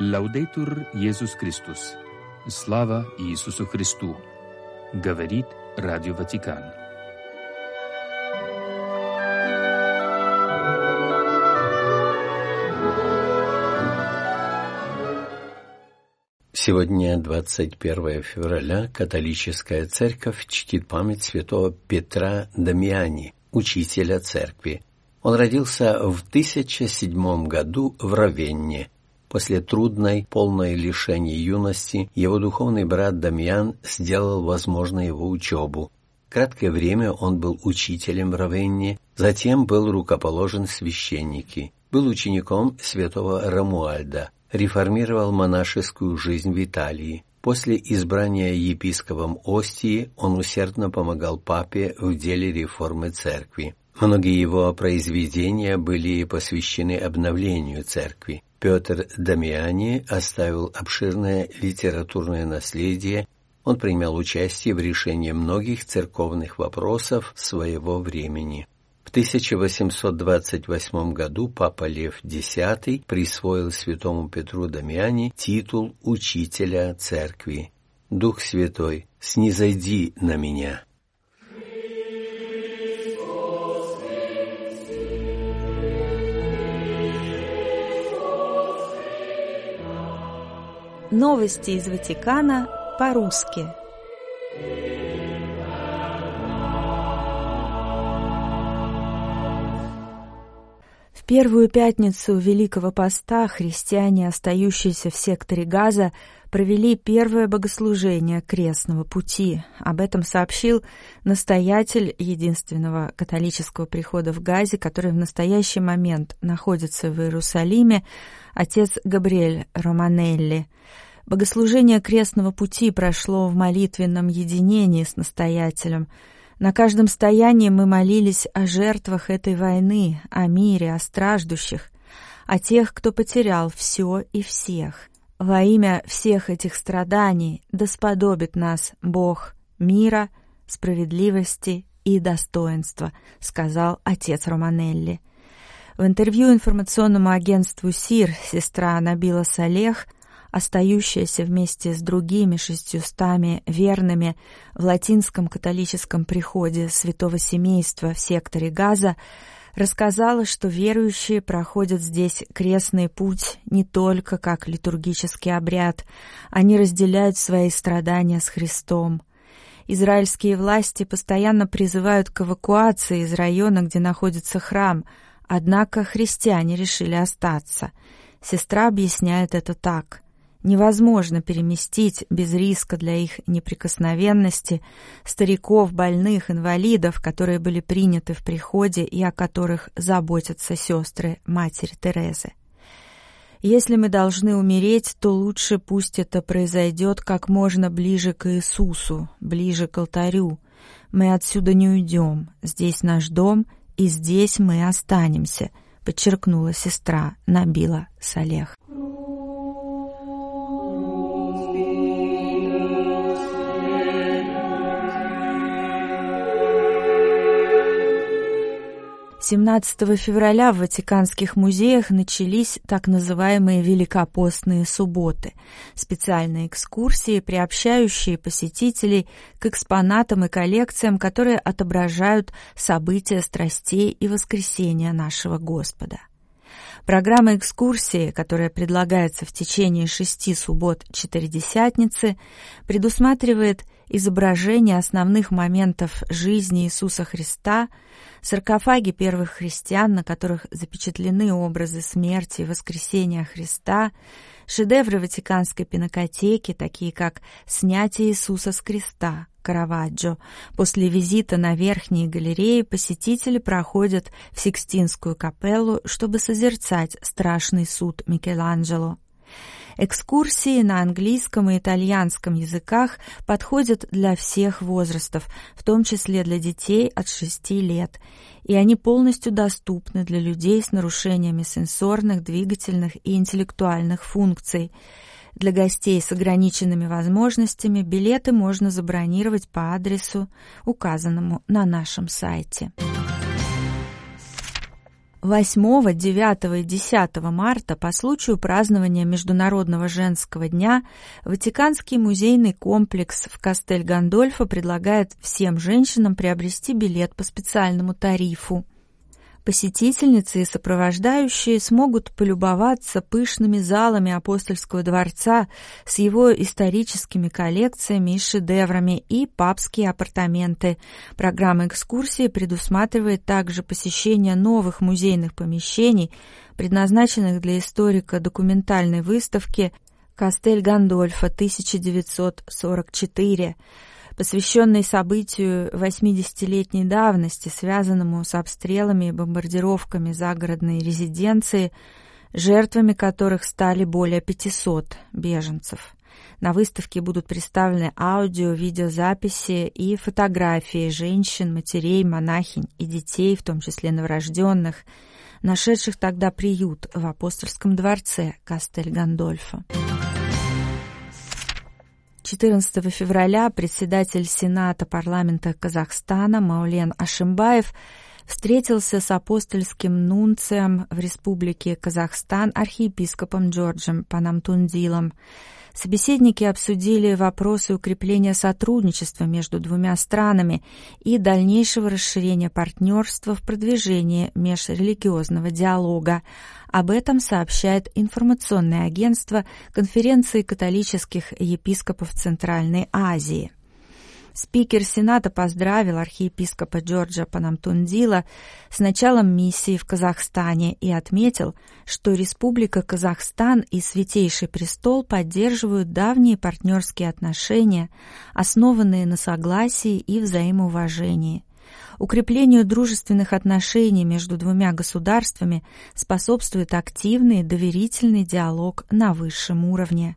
Лаудейтур Иисус Христос. Слава Иисусу Христу. Говорит Радио Ватикан. Сегодня, 21 февраля, католическая церковь чтит память святого Петра Дамиани, учителя церкви. Он родился в 1007 году в Равенне. После трудной, полной лишений юности, его духовный брат Дамьян сделал возможно его учебу. Краткое время он был учителем в Равенне, затем был рукоположен священники, был учеником святого Рамуальда, реформировал монашескую жизнь в Италии. После избрания епископом Остии он усердно помогал папе в деле реформы церкви. Многие его произведения были посвящены обновлению церкви. Петр Дамиани оставил обширное литературное наследие, он принял участие в решении многих церковных вопросов своего времени. В 1828 году Папа Лев X присвоил святому Петру Дамиани титул учителя церкви. Дух Святой, снизойди на меня. Новости из Ватикана по-русски. В первую пятницу Великого Поста христиане, остающиеся в секторе Газа, провели первое богослужение крестного пути. Об этом сообщил настоятель единственного католического прихода в Газе, который в настоящий момент находится в Иерусалиме, отец Габриэль Романелли. Богослужение крестного пути прошло в молитвенном единении с настоятелем. На каждом стоянии мы молились о жертвах этой войны, о мире, о страждущих, о тех, кто потерял все и всех. Во имя всех этих страданий да сподобит нас Бог мира, справедливости и достоинства, сказал отец Романелли. В интервью информационному агентству СИР сестра Набила Салех – остающаяся вместе с другими шестьюстами верными в латинском католическом приходе святого семейства в секторе Газа, рассказала, что верующие проходят здесь крестный путь не только как литургический обряд, они разделяют свои страдания с Христом. Израильские власти постоянно призывают к эвакуации из района, где находится храм, однако христиане решили остаться. Сестра объясняет это так – Невозможно переместить без риска для их неприкосновенности стариков, больных, инвалидов, которые были приняты в приходе и о которых заботятся сестры Матери Терезы. Если мы должны умереть, то лучше пусть это произойдет как можно ближе к Иисусу, ближе к алтарю. Мы отсюда не уйдем, здесь наш дом, и здесь мы останемся, подчеркнула сестра Набила Салех. 17 февраля в Ватиканских музеях начались так называемые Великопостные субботы, специальные экскурсии, приобщающие посетителей к экспонатам и коллекциям, которые отображают события страстей и воскресения нашего Господа. Программа экскурсии, которая предлагается в течение шести суббот Четыредесятницы, предусматривает изображение основных моментов жизни Иисуса Христа – Саркофаги первых христиан, на которых запечатлены образы смерти и воскресения Христа, шедевры Ватиканской пинокотеки, такие как «Снятие Иисуса с креста», Караваджо. После визита на верхние галереи посетители проходят в Сикстинскую капеллу, чтобы созерцать страшный суд Микеланджело. Экскурсии на английском и итальянском языках подходят для всех возрастов, в том числе для детей от 6 лет, и они полностью доступны для людей с нарушениями сенсорных, двигательных и интеллектуальных функций. Для гостей с ограниченными возможностями билеты можно забронировать по адресу, указанному на нашем сайте. 8, 9 и 10 марта по случаю празднования Международного женского дня Ватиканский музейный комплекс в Кастель-Гандольфо предлагает всем женщинам приобрести билет по специальному тарифу. Посетительницы и сопровождающие смогут полюбоваться пышными залами апостольского дворца с его историческими коллекциями и шедеврами и папские апартаменты. Программа экскурсии предусматривает также посещение новых музейных помещений, предназначенных для историка документальной выставки «Кастель Гандольфа 1944», посвященный событию 80-летней давности, связанному с обстрелами и бомбардировками загородной резиденции, жертвами которых стали более 500 беженцев. На выставке будут представлены аудио, видеозаписи и фотографии женщин, матерей, монахинь и детей, в том числе новорожденных, нашедших тогда приют в апостольском дворце Кастель-Гандольфо. 14 февраля председатель Сената парламента Казахстана Маулен Ашимбаев встретился с апостольским нунцием в Республике Казахстан архиепископом Джорджем Панамтундилом. Собеседники обсудили вопросы укрепления сотрудничества между двумя странами и дальнейшего расширения партнерства в продвижении межрелигиозного диалога. Об этом сообщает информационное агентство Конференции католических епископов Центральной Азии. Спикер Сената поздравил архиепископа Джорджа Панамтундила с началом миссии в Казахстане и отметил, что Республика Казахстан и Святейший Престол поддерживают давние партнерские отношения, основанные на согласии и взаимоуважении. Укреплению дружественных отношений между двумя государствами способствует активный доверительный диалог на высшем уровне.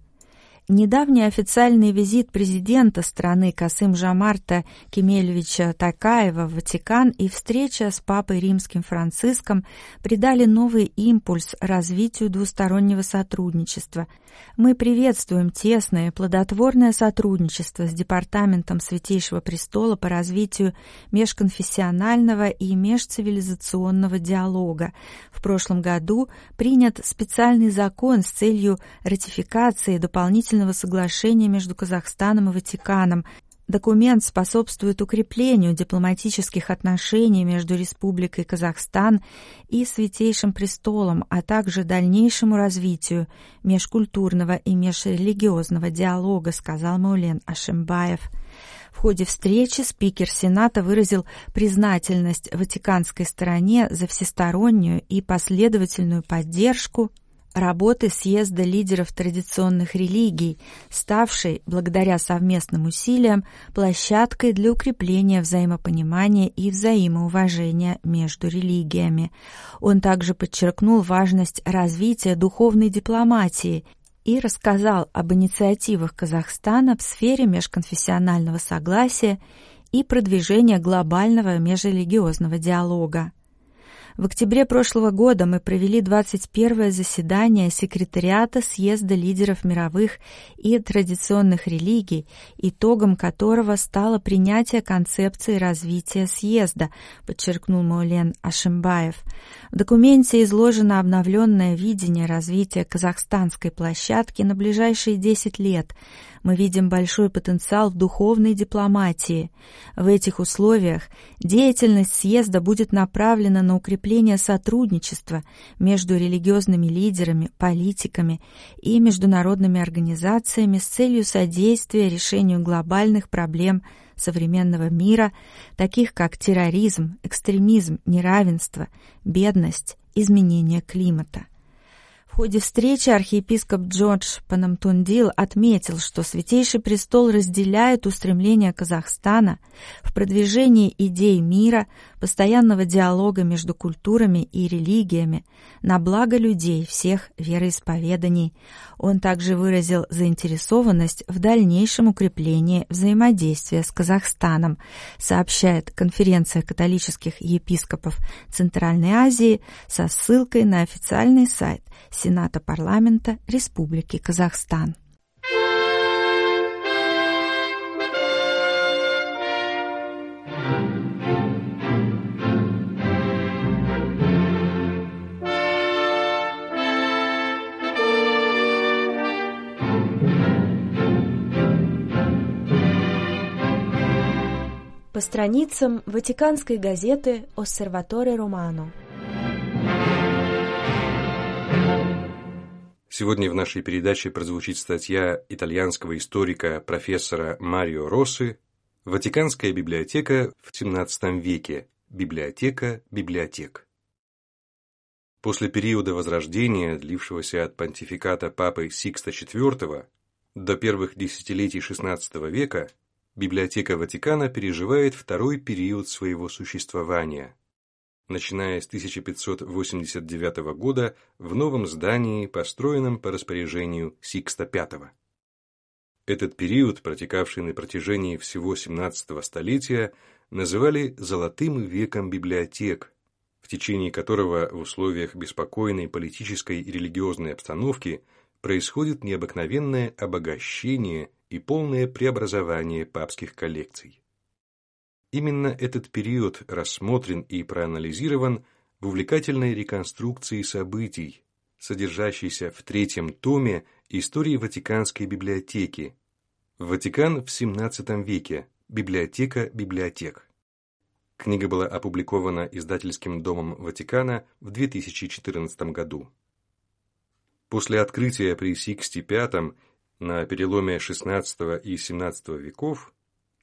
Недавний официальный визит президента страны Касым Жамарта Кемельевича Такаева в Ватикан и встреча с папой римским Франциском придали новый импульс развитию двустороннего сотрудничества. Мы приветствуем тесное плодотворное сотрудничество с Департаментом Святейшего Престола по развитию межконфессионального и межцивилизационного диалога. В прошлом году принят специальный закон с целью ратификации дополнительного дополнительного соглашения между Казахстаном и Ватиканом. Документ способствует укреплению дипломатических отношений между Республикой Казахстан и Святейшим Престолом, а также дальнейшему развитию межкультурного и межрелигиозного диалога, сказал Маулен Ашимбаев. В ходе встречи спикер Сената выразил признательность ватиканской стороне за всестороннюю и последовательную поддержку работы съезда лидеров традиционных религий, ставшей, благодаря совместным усилиям, площадкой для укрепления взаимопонимания и взаимоуважения между религиями. Он также подчеркнул важность развития духовной дипломатии и рассказал об инициативах Казахстана в сфере межконфессионального согласия и продвижения глобального межрелигиозного диалога. В октябре прошлого года мы провели 21-е заседание секретариата съезда лидеров мировых и традиционных религий, итогом которого стало принятие концепции развития съезда, подчеркнул Маулен Ашимбаев. В документе изложено обновленное видение развития казахстанской площадки на ближайшие 10 лет – мы видим большой потенциал в духовной дипломатии. В этих условиях деятельность съезда будет направлена на укрепление сотрудничества между религиозными лидерами, политиками и международными организациями с целью содействия решению глобальных проблем современного мира, таких как терроризм, экстремизм, неравенство, бедность, изменение климата. В ходе встречи архиепископ Джордж Панамтундил отметил, что Святейший Престол разделяет устремления Казахстана в продвижении идей мира, постоянного диалога между культурами и религиями на благо людей всех вероисповеданий. Он также выразил заинтересованность в дальнейшем укреплении взаимодействия с Казахстаном, сообщает Конференция католических епископов Центральной Азии со ссылкой на официальный сайт Сената парламента Республики Казахстан. Страницам Ватиканской газеты «Оссерваторе Романо». Сегодня в нашей передаче прозвучит статья итальянского историка профессора Марио Росси «Ватиканская библиотека в XVII веке. Библиотека библиотек». После периода Возрождения, длившегося от понтификата папы Сикста IV до первых десятилетий XVI века, библиотека Ватикана переживает второй период своего существования – начиная с 1589 года в новом здании, построенном по распоряжению Сикста V. Этот период, протекавший на протяжении всего XVII столетия, называли «золотым веком библиотек», в течение которого в условиях беспокойной политической и религиозной обстановки происходит необыкновенное обогащение и полное преобразование папских коллекций. Именно этот период рассмотрен и проанализирован в увлекательной реконструкции событий, содержащейся в третьем томе истории Ватиканской библиотеки. Ватикан в XVII веке. Библиотека библиотек. Книга была опубликована издательским домом Ватикана в 2014 году. После открытия при Сиксте V на переломе XVI и XVII веков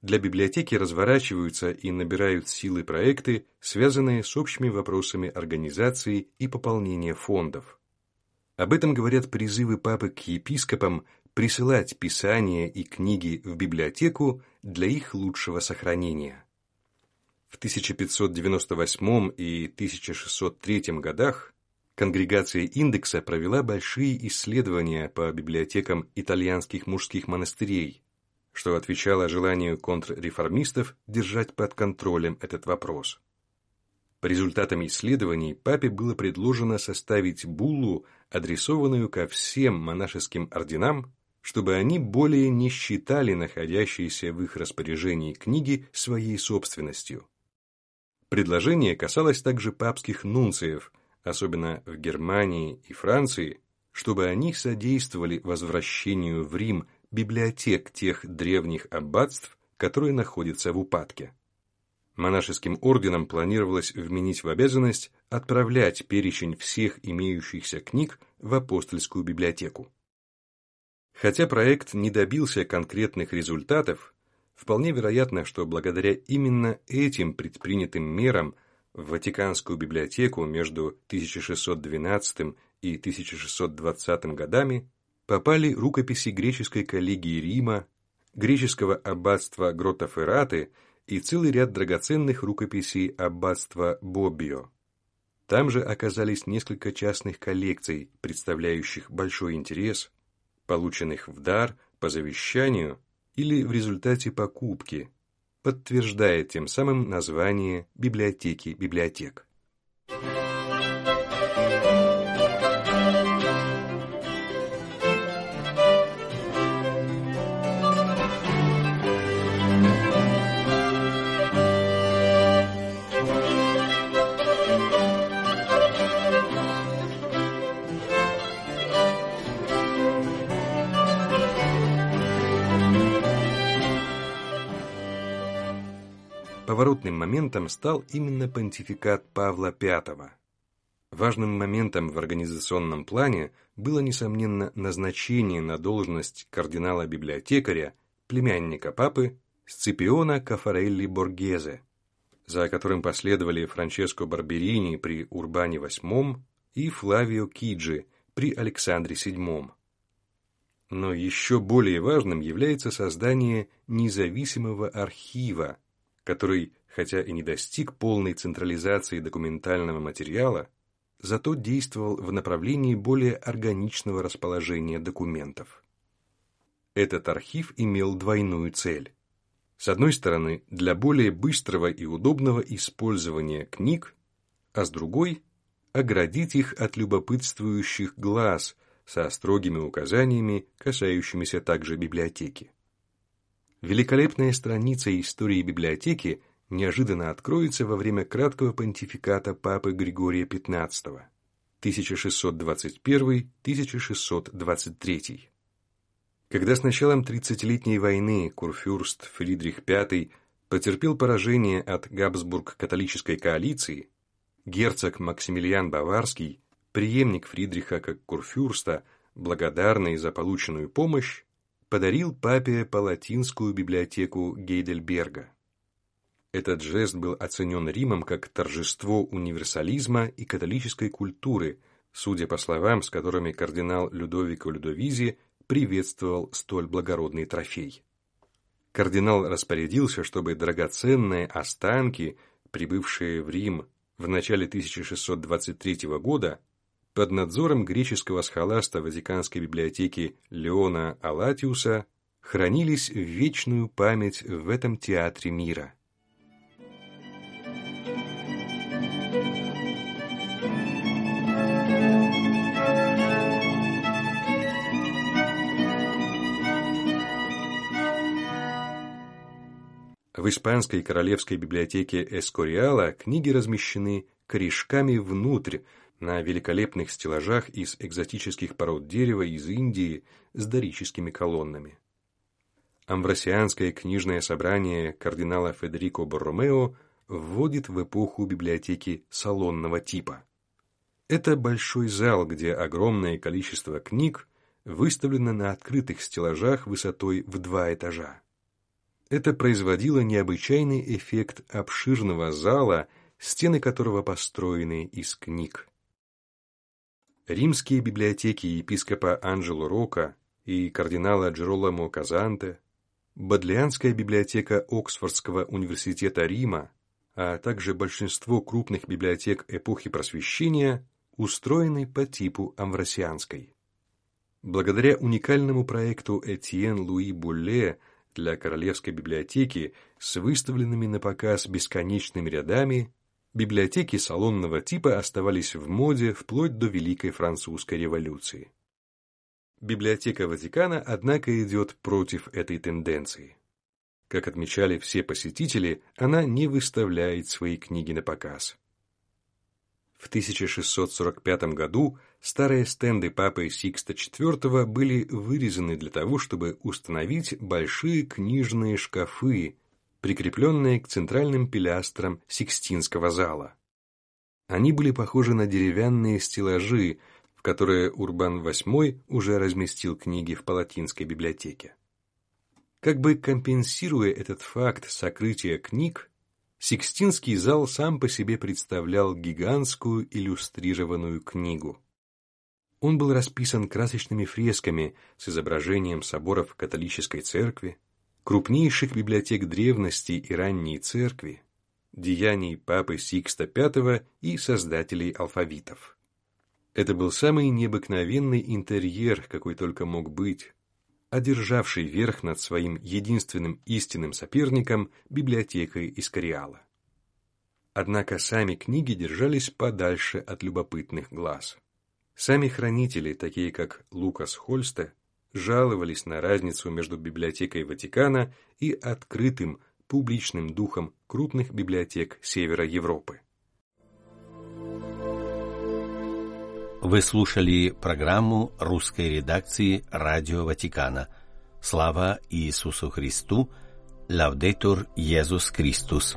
для библиотеки разворачиваются и набирают силы проекты, связанные с общими вопросами организации и пополнения фондов. Об этом говорят призывы папы к епископам присылать писания и книги в библиотеку для их лучшего сохранения. В 1598 и 1603 годах конгрегация индекса провела большие исследования по библиотекам итальянских мужских монастырей, что отвечало желанию контрреформистов держать под контролем этот вопрос. По результатам исследований папе было предложено составить буллу, адресованную ко всем монашеским орденам, чтобы они более не считали находящиеся в их распоряжении книги своей собственностью. Предложение касалось также папских нунциев, особенно в Германии и Франции, чтобы они содействовали возвращению в Рим библиотек тех древних аббатств, которые находятся в упадке. Монашеским орденам планировалось вменить в обязанность отправлять перечень всех имеющихся книг в апостольскую библиотеку. Хотя проект не добился конкретных результатов, вполне вероятно, что благодаря именно этим предпринятым мерам в Ватиканскую библиотеку между 1612 и 1620 годами попали рукописи греческой коллегии Рима, греческого аббатства Гротофераты и целый ряд драгоценных рукописей аббатства Боббио. Там же оказались несколько частных коллекций, представляющих большой интерес, полученных в дар, по завещанию или в результате покупки, подтверждая тем самым название библиотеки библиотек. Поворотным моментом стал именно понтификат Павла V. Важным моментом в организационном плане было, несомненно, назначение на должность кардинала-библиотекаря, племянника папы Сципиона Кафарелли Боргезе, за которым последовали Франческо Барберини при Урбане VIII и Флавио Киджи при Александре VII. Но еще более важным является создание независимого архива, который, хотя и не достиг полной централизации документального материала, зато действовал в направлении более органичного расположения документов. Этот архив имел двойную цель. С одной стороны, для более быстрого и удобного использования книг, а с другой – оградить их от любопытствующих глаз со строгими указаниями, касающимися также библиотеки. Великолепная страница истории библиотеки неожиданно откроется во время краткого понтификата папы Григория XV 1621-1623. Когда с началом Тридцатилетней войны курфюрст Фридрих V потерпел поражение от Габсбург-католической коалиции, герцог Максимилиан Баварский, преемник Фридриха как курфюрста, благодарный за полученную помощь, подарил папе палатинскую библиотеку Гейдельберга. Этот жест был оценен Римом как торжество универсализма и католической культуры, судя по словам, с которыми кардинал Людовико Людовизи приветствовал столь благородный трофей. Кардинал распорядился, чтобы драгоценные останки, прибывшие в Рим в начале 1623 года, под надзором греческого схоласта Ватиканской библиотеки Леона Алатиуса хранились в вечную память в этом театре мира. В испанской королевской библиотеке Эскориала книги размещены корешками внутрь, на великолепных стеллажах из экзотических пород дерева из Индии с дорическими колоннами. Амвросианское книжное собрание кардинала Федерико Борромео вводит в эпоху библиотеки салонного типа. Это большой зал, где огромное количество книг выставлено на открытых стеллажах высотой в два этажа. Это производило необычайный эффект обширного зала, стены которого построены из книг. Римские библиотеки епископа Анджело Рока и кардинала Джероламо Казанте, Бодлианская библиотека Оксфордского университета Рима, а также большинство крупных библиотек эпохи Просвещения устроены по типу амвросианской. Благодаря уникальному проекту Этьен Луи Булле для Королевской библиотеки с выставленными на показ бесконечными рядами, библиотеки салонного типа оставались в моде вплоть до Великой Французской революции. Библиотека Ватикана, однако, идет против этой тенденции. Как отмечали все посетители, она не выставляет свои книги на показ. В 1645 году старые стенды папы Сикста IV были вырезаны для того, чтобы установить большие книжные шкафы, прикрепленные к центральным пилястрам Сикстинского зала. Они были похожи на деревянные стеллажи, в которые Урбан VIII уже разместил книги в Палатинской библиотеке. Как бы компенсируя этот факт сокрытия книг, Сикстинский зал сам по себе представлял гигантскую иллюстрированную книгу. Он был расписан красочными фресками с изображением соборов католической церкви, крупнейших библиотек древности и ранней церкви, деяний папы Сикста V и создателей алфавитов. Это был самый необыкновенный интерьер, какой только мог быть, одержавший верх над своим единственным истинным соперником библиотекой Искариала. Однако сами книги держались подальше от любопытных глаз. Сами хранители, такие как Лукас Хольсте, жаловались на разницу между библиотекой Ватикана и открытым публичным духом крупных библиотек Севера Европы. Вы слушали программу русской редакции Радио Ватикана. Слава Иисусу Христу! Лаудетур Иисус Христос!